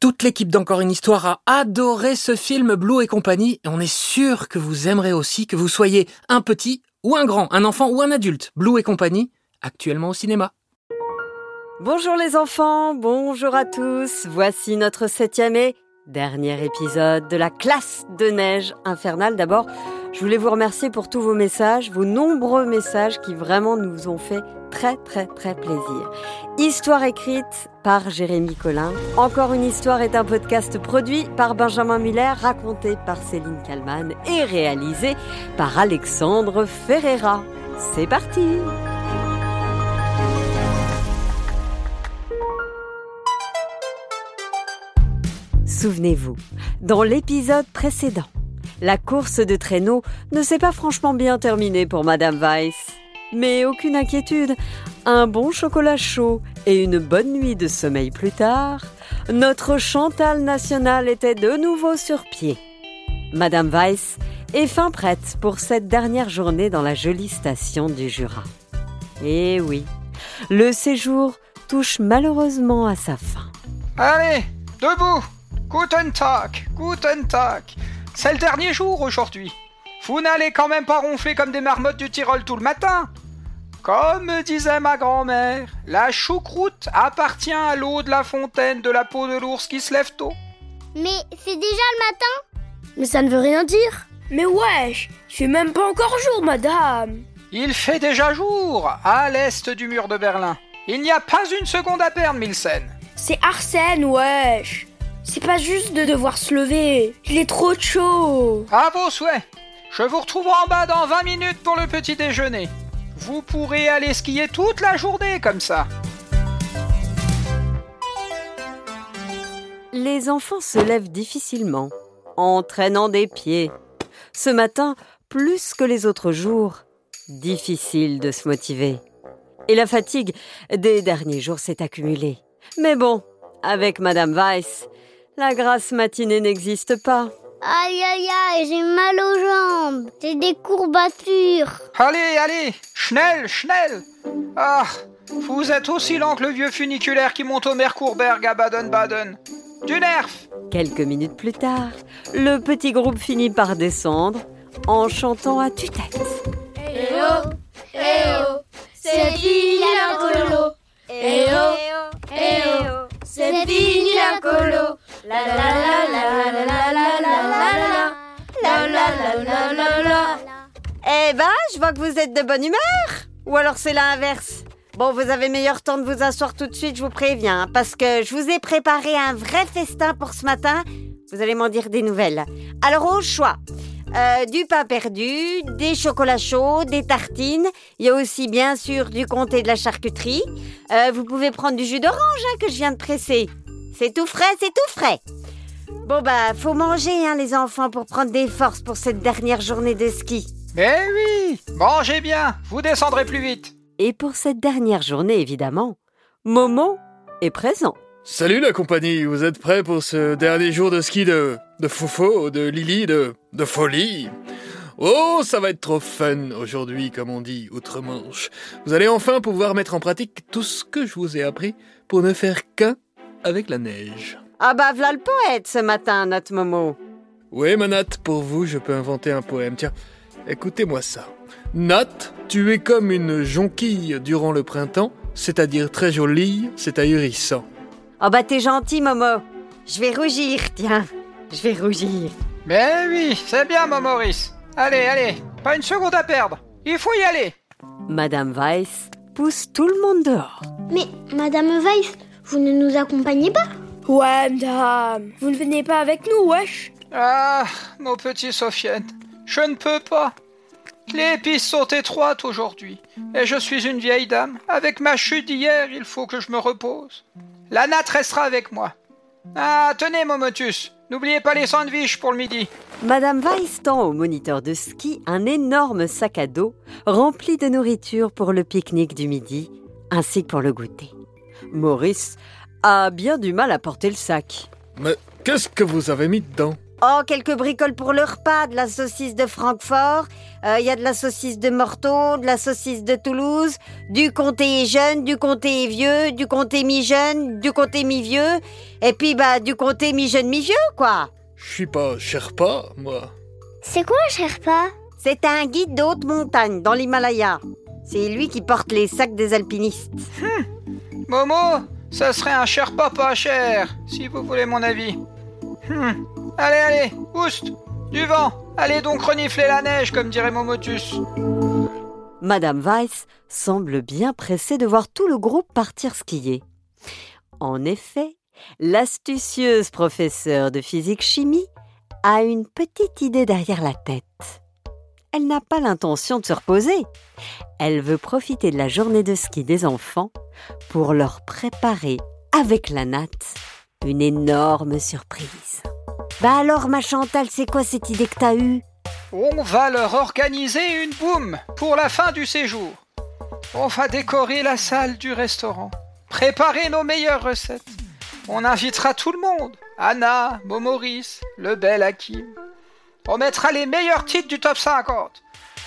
Toute l'équipe d'Encore une histoire a adoré ce film Blue et compagnie et on est sûr que vous aimerez aussi que vous soyez un petit ou un grand, un enfant ou un adulte. Blue et compagnie, actuellement au cinéma. Bonjour les enfants, bonjour à tous. Voici notre septième et dernier épisode de la classe de neige infernale. D'abord, je voulais vous remercier pour tous vos messages, vos nombreux messages qui vraiment nous ont fait très très très plaisir. Histoire écrite par Jérémy Collin. Encore une histoire est un podcast produit par Benjamin Muller, raconté par Céline Kallmann et réalisé par Alexandre Ferreira. C'est parti Souvenez-vous, dans l'épisode précédent, la course de traîneau ne s'est pas franchement bien terminée pour Madame Weiss. Mais aucune inquiétude, un bon chocolat chaud et une bonne nuit de sommeil plus tard, notre Chantal national était de nouveau sur pied. Madame Weiss est fin prête pour cette dernière journée dans la jolie station du Jura. Eh oui, le séjour touche malheureusement à sa fin. Allez, debout Guten Tag Guten Tag c'est le dernier jour aujourd'hui. Vous n'allez quand même pas ronfler comme des marmottes du Tyrol tout le matin. Comme disait ma grand-mère, la choucroute appartient à l'eau de la fontaine de la peau de l'ours qui se lève tôt. Mais c'est déjà le matin Mais ça ne veut rien dire. Mais wesh, fait même pas encore jour, madame. Il fait déjà jour, à l'est du mur de Berlin. Il n'y a pas une seconde à perdre, Milsen. C'est Arsène, wesh. C'est pas juste de devoir se lever. Il est trop chaud. À vos souhaits. Je vous retrouve en bas dans 20 minutes pour le petit déjeuner. Vous pourrez aller skier toute la journée comme ça. Les enfants se lèvent difficilement, en traînant des pieds. Ce matin, plus que les autres jours, difficile de se motiver. Et la fatigue des derniers jours s'est accumulée. Mais bon, avec Madame Weiss, la grasse matinée n'existe pas. Aïe aïe aïe, j'ai mal aux jambes. J'ai des courbatures. Allez, allez, schnell, schnell. Ah, vous êtes aussi lent que le vieux funiculaire qui monte au Merkurberg à Baden-Baden. Du nerf Quelques minutes plus tard, le petit groupe finit par descendre en chantant à tue-tête. Eh oh, eh oh, c'est fini la colo. Eh oh, eh oh, c'est fini la colo. Eh ben, je vois que vous êtes de bonne humeur. Ou alors c'est l'inverse. Bon, vous avez meilleur temps de vous asseoir tout de suite, je vous préviens, parce que je vous ai préparé un vrai festin pour ce matin. Vous allez m'en dire des nouvelles. Alors au choix. Euh, du pain perdu, des chocolats chauds, des tartines. Il y a aussi bien sûr du comté de la charcuterie. Euh, vous pouvez prendre du jus d'orange hein, que je viens de presser. C'est tout frais, c'est tout frais. Bon bah, faut manger, hein, les enfants, pour prendre des forces pour cette dernière journée de ski. Mais oui, mangez bien, vous descendrez plus vite. Et pour cette dernière journée, évidemment, Momo est présent. Salut la compagnie, vous êtes prêts pour ce dernier jour de ski de, de Fofo, de Lily, de, de folie? Oh, ça va être trop fun aujourd'hui, comme on dit outre-Manche. Vous allez enfin pouvoir mettre en pratique tout ce que je vous ai appris pour ne faire qu'un avec la neige. Ah bah voilà le poète ce matin, notre Momo. Oui, ma Nat, pour vous, je peux inventer un poème. Tiens, écoutez-moi ça. Nat, tu es comme une jonquille durant le printemps, c'est-à-dire très jolie, c'est ahurissant. Oh bah t'es gentil, Momo. Je vais rougir, tiens. Je vais rougir. Mais oui, c'est bien, mon Maurice. Allez, allez, pas une seconde à perdre. Il faut y aller. Madame Weiss pousse tout le monde dehors. Mais, Madame Weiss, vous ne nous accompagnez pas Ouais, madame. Vous ne venez pas avec nous, wesh Ah, mon petit Sofiane, je ne peux pas. Les pistes sont étroites aujourd'hui, et je suis une vieille dame. Avec ma chute d'hier, il faut que je me repose. La natte restera avec moi. Ah, tenez, Momotus, N'oubliez pas les sandwichs pour le midi. Madame Weiss tend au moniteur de ski un énorme sac à dos rempli de nourriture pour le pique-nique du midi, ainsi que pour le goûter. Maurice a bien du mal à porter le sac. Mais qu'est-ce que vous avez mis dedans? Oh, quelques bricoles pour le repas, de la saucisse de Francfort, euh, il y a de la saucisse de Morteau, de la saucisse de Toulouse, du comté jeune, du comté vieux, du comté mi-jeune, du comté mi-vieux, et puis bah du comté mi-jeune mi-vieux, quoi. Je suis pas Sherpa, moi. C'est quoi un Sherpa C'est un guide de haute montagne dans l'Himalaya. C'est lui qui porte les sacs des alpinistes. Momo, ça serait un Sherpa pas cher, si vous voulez mon avis. Hmm. Allez, allez, oust, du vent. Allez donc renifler la neige, comme dirait Momotus. Madame Weiss semble bien pressée de voir tout le groupe partir skier. En effet, l'astucieuse professeure de physique-chimie a une petite idée derrière la tête. Elle n'a pas l'intention de se reposer. Elle veut profiter de la journée de ski des enfants pour leur préparer, avec la natte, une énorme surprise. Bah alors, ma Chantal, c'est quoi cette idée que t'as eue? On va leur organiser une boum pour la fin du séjour. On va décorer la salle du restaurant, préparer nos meilleures recettes. On invitera tout le monde. Anna, Momoris, le bel Hakim. On mettra les meilleurs titres du top 50.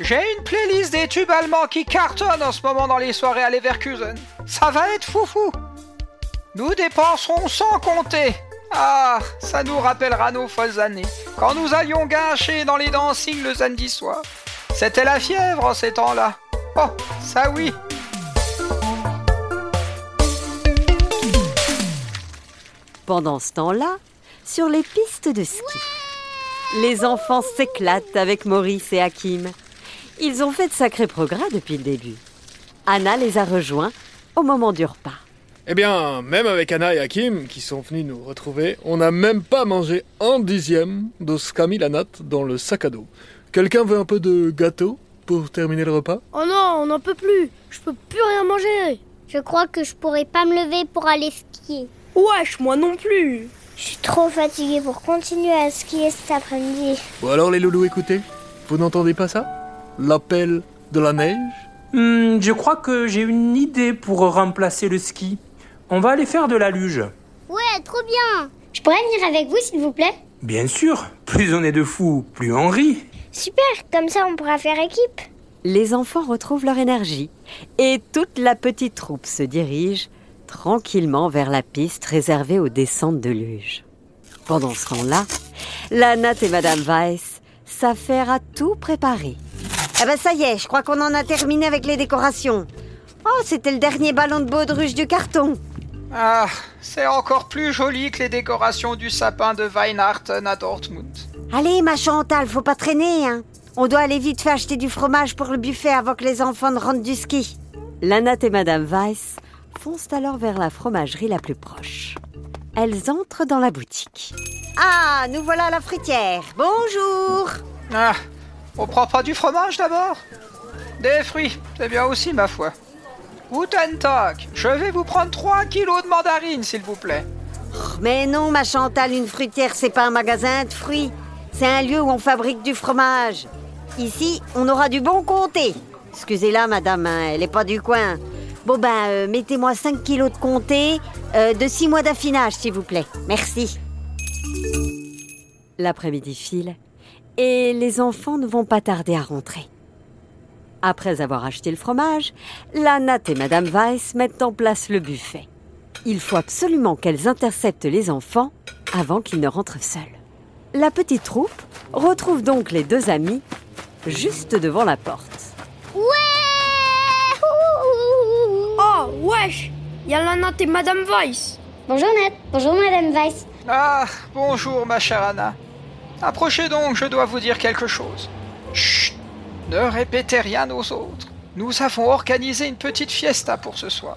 J'ai une playlist des tubes allemands qui cartonnent en ce moment dans les soirées à Leverkusen. Ça va être foufou. Nous dépenserons sans compter. Ah, ça nous rappellera nos folles années, quand nous allions gâcher dans les dancings le samedi soir. C'était la fièvre en ces temps-là. Oh, ça oui. Pendant ce temps-là, sur les pistes de ski, les enfants s'éclatent avec Maurice et Hakim. Ils ont fait de sacrés progrès depuis le début. Anna les a rejoints au moment du repas. Eh bien, même avec Anna et Hakim, qui sont venus nous retrouver, on n'a même pas mangé un dixième de ce qu'a mis la natte dans le sac à dos. Quelqu'un veut un peu de gâteau pour terminer le repas? Oh non, on n'en peut plus. Je peux plus rien manger. Je crois que je pourrais pas me lever pour aller skier. Wesh, moi non plus. Je suis trop fatiguée pour continuer à skier cet après-midi. Bon alors les loulous, écoutez, vous n'entendez pas ça? L'appel de la neige? Hmm, je crois que j'ai une idée pour remplacer le ski. On va aller faire de la luge. Ouais, trop bien. Je pourrais venir avec vous, s'il vous plaît? Bien sûr, plus on est de fous, plus on rit. Super, comme ça on pourra faire équipe. Les enfants retrouvent leur énergie et toute la petite troupe se dirige tranquillement vers la piste réservée aux descentes de luge. Pendant ce temps-là, la Natte et Madame Weiss s'affairent à tout préparer. Ah ben ça y est, je crois qu'on en a terminé avec les décorations. Oh, c'était le dernier ballon de baudruche du carton. Ah, c'est encore plus joli que les décorations du sapin de Weinharten à Dortmund. Allez, ma Chantal, faut pas traîner, hein. On doit aller vite faire acheter du fromage pour le buffet avant que les enfants ne rentrent du ski. Lanat et Madame Weiss foncent alors vers la fromagerie la plus proche. Elles entrent dans la boutique. Ah, nous voilà à la fruitière. Bonjour. Ah, on prend pas du fromage d'abord? Des fruits, c'est bien aussi, ma foi. Guten Tag, je vais vous prendre 3 kilos de mandarines, s'il vous plaît. Mais non, ma Chantal, une fruitière, c'est pas un magasin de fruits. C'est un lieu où on fabrique du fromage. Ici, on aura du bon comté. Excusez-la, madame, hein, elle est pas du coin. Bon ben, euh, mettez-moi 5 kilos de comté, euh, de 6 mois d'affinage, s'il vous plaît. Merci. L'après-midi file et les enfants ne vont pas tarder à rentrer. Après avoir acheté le fromage, la Natte et Madame Weiss mettent en place le buffet. Il faut absolument qu'elles interceptent les enfants avant qu'ils ne rentrent seuls. La petite troupe retrouve donc les deux amis juste devant la porte. Wesh Il y a Lana et Madame Weiss. Bonjour Nat, bonjour Madame Weiss. Ah, bonjour, ma chère Anna. Approchez donc, je dois vous dire quelque chose. Chut Ne répétez rien aux autres. Nous avons organisé une petite fiesta pour ce soir.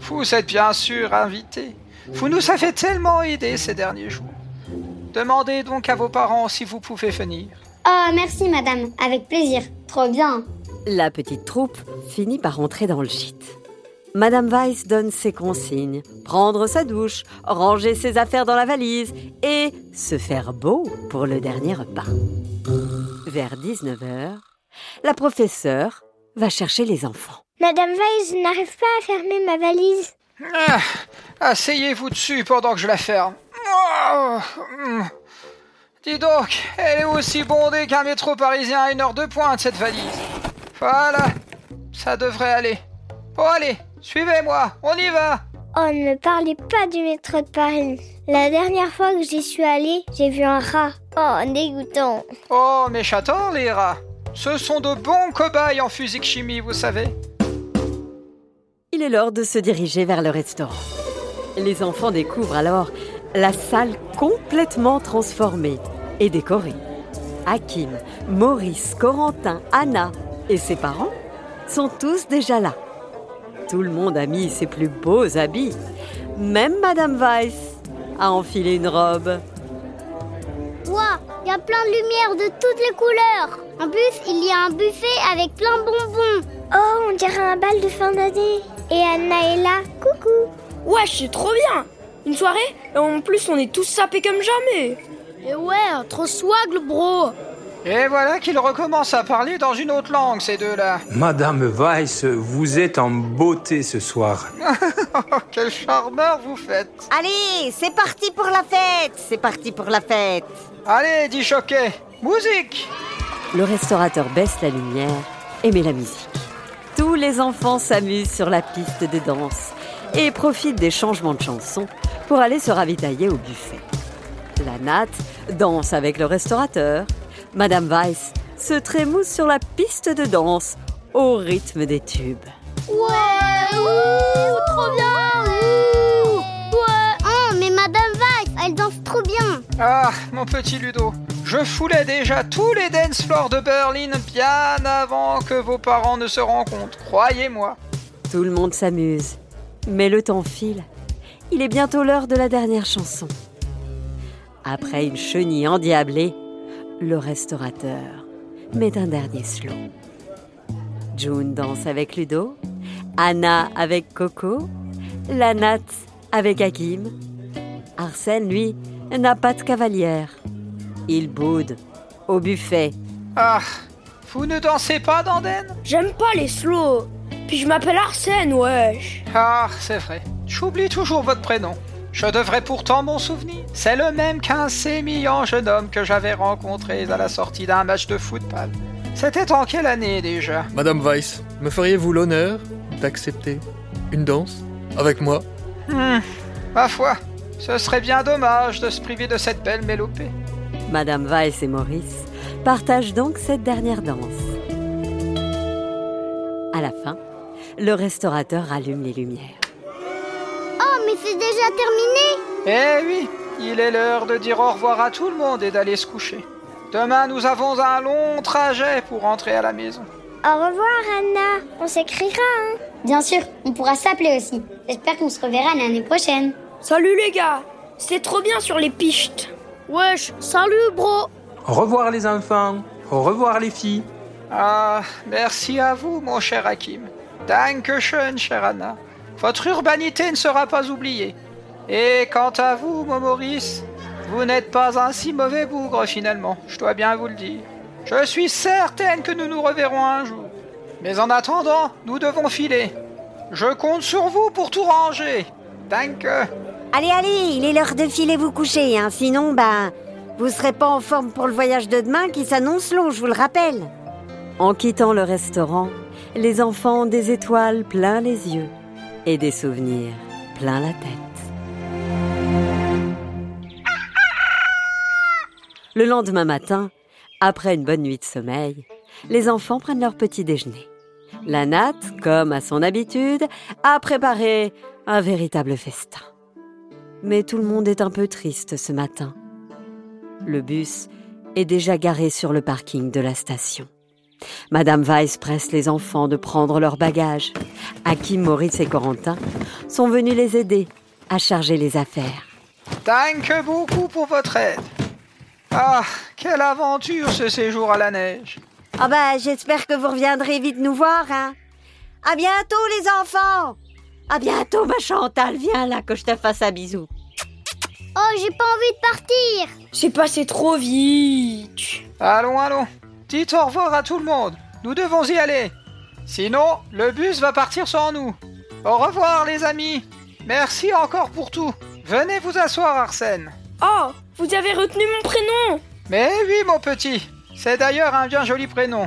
Vous êtes bien sûr invités. Vous nous avez tellement aidés ces derniers jours. Demandez donc à vos parents si vous pouvez venir. Oh, merci Madame, avec plaisir. Trop bien. La petite troupe finit par entrer dans le gîte. Madame Weiss donne ses consignes. Prendre sa douche, ranger ses affaires dans la valise et se faire beau pour le dernier repas. Vers 19h, la professeure va chercher les enfants. Madame Weiss n'arrive pas à fermer ma valise. Ah, Asseyez-vous dessus pendant que je la ferme. Oh, hum. Dis donc, elle est aussi bondée qu'un métro parisien à une heure de pointe, cette valise. Voilà, ça devrait aller. Bon, allez, suivez-moi, on y va. Oh, ne me parlez pas du métro de Paris. La dernière fois que j'y suis allée, j'ai vu un rat. Oh, dégoûtant. Oh, mes chatons, les rats. Ce sont de bons cobayes en physique-chimie, vous savez. Il est l'heure de se diriger vers le restaurant. Les enfants découvrent alors la salle complètement transformée et décorée. Hakim, Maurice, Corentin, Anna et ses parents sont tous déjà là. Tout le monde a mis ses plus beaux habits. Même Madame Weiss a enfilé une robe. Ouah, il y a plein de lumière de toutes les couleurs. En plus, il y a un buffet avec plein de bonbons. Oh, on dirait un bal de fin d'année. Et Anna est là. Coucou. Ouais, c'est trop bien Une soirée Et en plus, on est tous sapés comme jamais Et ouais, trop swag le bro Et voilà qu'ils recommencent à parler dans une autre langue, ces deux-là. Madame Weiss, vous êtes en beauté ce soir. Quel charmeur vous faites. Allez, c'est parti pour la fête C'est parti pour la fête Allez, dit choqué. Musique Le restaurateur baisse la lumière et met la musique. Tous les enfants s'amusent sur la piste de danse et profitent des changements de chansons pour aller se ravitailler au buffet. La natte danse avec le restaurateur. Madame Weiss se trémousse sur la piste de danse au rythme des tubes. Ouais, ouh, trop bien ouh, Ouais Oh, mais Madame Weiss, elle danse trop bien. Ah, mon petit Ludo, je foulais déjà tous les dance floors de Berlin bien avant que vos parents ne se rencontrent, croyez-moi. Tout le monde s'amuse. Mais le temps file. Il est bientôt l'heure de la dernière chanson. Après une chenille endiablée, le restaurateur met un dernier slow. June danse avec Ludo, Anna avec Coco, la natte avec Hakim. Arsène, lui, n'a pas de cavalière. Il boude au buffet. Ah, vous ne dansez pas, Danden J'aime pas les slows Puis je m'appelle Arsène, wesh Ah, c'est vrai. J'oublie toujours votre prénom. Je devrais pourtant m'en souvenir. C'est le même qu'un sémillant jeune homme que j'avais rencontré à la sortie d'un match de football. C'était en quelle année déjà? Madame Weiss, me feriez-vous l'honneur d'accepter une danse avec moi? Hmm, ma foi, ce serait bien dommage de se priver de cette belle mélopée. Madame Weiss et Maurice partagent donc cette dernière danse. À la fin, le restaurateur rallume les lumières. C'est déjà terminé. Eh oui, il est l'heure de dire au revoir à tout le monde et d'aller se coucher. Demain, nous avons un long trajet pour rentrer à la maison. Au revoir, Anna. On s'écrira, hein. Bien sûr, on pourra s'appeler aussi. J'espère qu'on se reverra l'année prochaine. Salut les gars C'était trop bien sur les pistes Wesh, salut bro Au revoir les enfants. Au revoir les filles. Ah, merci à vous, mon cher Hakim. Dankeschön, chère Anna. Votre urbanité ne sera pas oubliée. Et quant à vous, mon Maurice, vous n'êtes pas un si mauvais bougre finalement, je dois bien vous le dire. Je suis certaine que nous nous reverrons un jour. Mais en attendant, nous devons filer. Je compte sur vous pour tout ranger. Danke. Allez, allez, il est l'heure de filer vous coucher, hein. sinon, ben, vous serez pas en forme pour le voyage de demain qui s'annonce long, je vous le rappelle. En quittant le restaurant, les enfants ont des étoiles plein les yeux et des souvenirs plein la tête. Le lendemain matin, après une bonne nuit de sommeil, les enfants prennent leur petit déjeuner. La natte, comme à son habitude, a préparé un véritable festin. Mais tout le monde est un peu triste ce matin. Le bus est déjà garé sur le parking de la station. Madame Weiss presse les enfants de prendre leurs bagages. Hakim, Maurice et Corentin sont venus les aider à charger les affaires. Danke beaucoup pour votre aide. Ah, quelle aventure ce séjour à la neige. Ah bah, j'espère que vous reviendrez vite nous voir, hein. À bientôt les enfants À bientôt, ma Chantal. Viens là que je te fasse un bisou. Oh, j'ai pas envie de partir. C'est passé trop vite. Allons, allons. Dites au revoir à tout le monde. Nous devons y aller. Sinon, le bus va partir sans nous. Au revoir, les amis. Merci encore pour tout. Venez vous asseoir, Arsène. Oh, vous avez retenu mon prénom. Mais oui, mon petit. C'est d'ailleurs un bien joli prénom.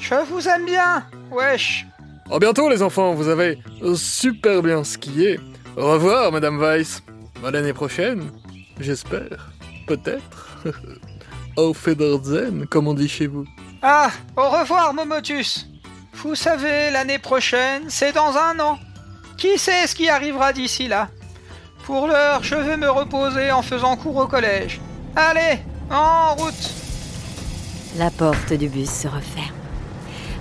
Je vous aime bien. Wesh. À bientôt les enfants, vous avez super bien skié. Au revoir Madame Weiss. À l'année prochaine, j'espère. Peut-être. Auf Wiedersehen, comme on dit chez vous. Ah, au revoir, Momotus. Vous savez, l'année prochaine, c'est dans un an. Qui sait ce qui arrivera d'ici là? Pour l'heure, je vais me reposer en faisant cours au collège. Allez, en route La porte du bus se referme.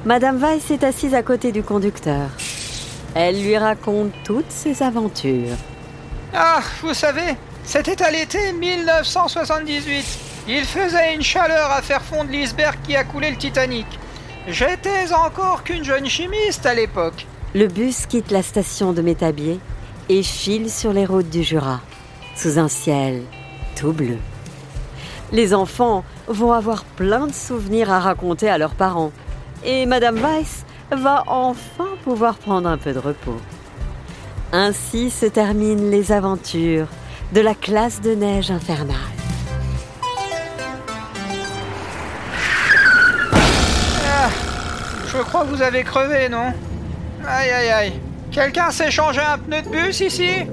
Madame Weiss est assise à côté du conducteur. Elle lui raconte toutes ses aventures. Ah, vous savez, c'était à l'été 1978. Il faisait une chaleur à faire fondre l'iceberg qui a coulé le Titanic. J'étais encore qu'une jeune chimiste à l'époque. Le bus quitte la station de Métabier et file sur les routes du Jura, sous un ciel tout bleu. Les enfants vont avoir plein de souvenirs à raconter à leurs parents. Et Madame Weiss va enfin pouvoir prendre un peu de repos. Ainsi se terminent les aventures de la classe de neige infernale. Vous avez crevé, non Aïe aïe aïe. Quelqu'un s'est changé un pneu de bus ici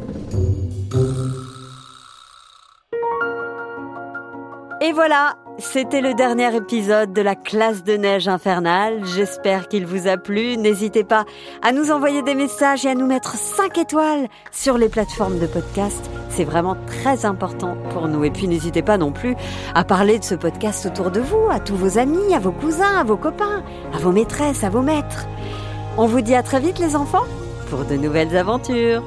Et voilà, c'était le dernier épisode de la classe de neige infernale. J'espère qu'il vous a plu. N'hésitez pas à nous envoyer des messages et à nous mettre 5 étoiles sur les plateformes de podcast. C'est vraiment très important pour nous. Et puis n'hésitez pas non plus à parler de ce podcast autour de vous, à tous vos amis, à vos cousins, à vos copains, à vos maîtresses, à vos maîtres. On vous dit à très vite les enfants pour de nouvelles aventures.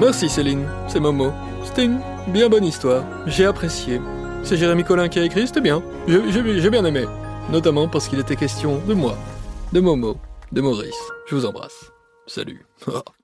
Merci Céline, c'est Momo. C'était une bien bonne histoire. J'ai apprécié. C'est Jérémy Collin qui a écrit, c'était bien. J'ai- bien aimé. Notamment parce qu'il était question de moi, de Momo, de Maurice. Je vous embrasse. Salut.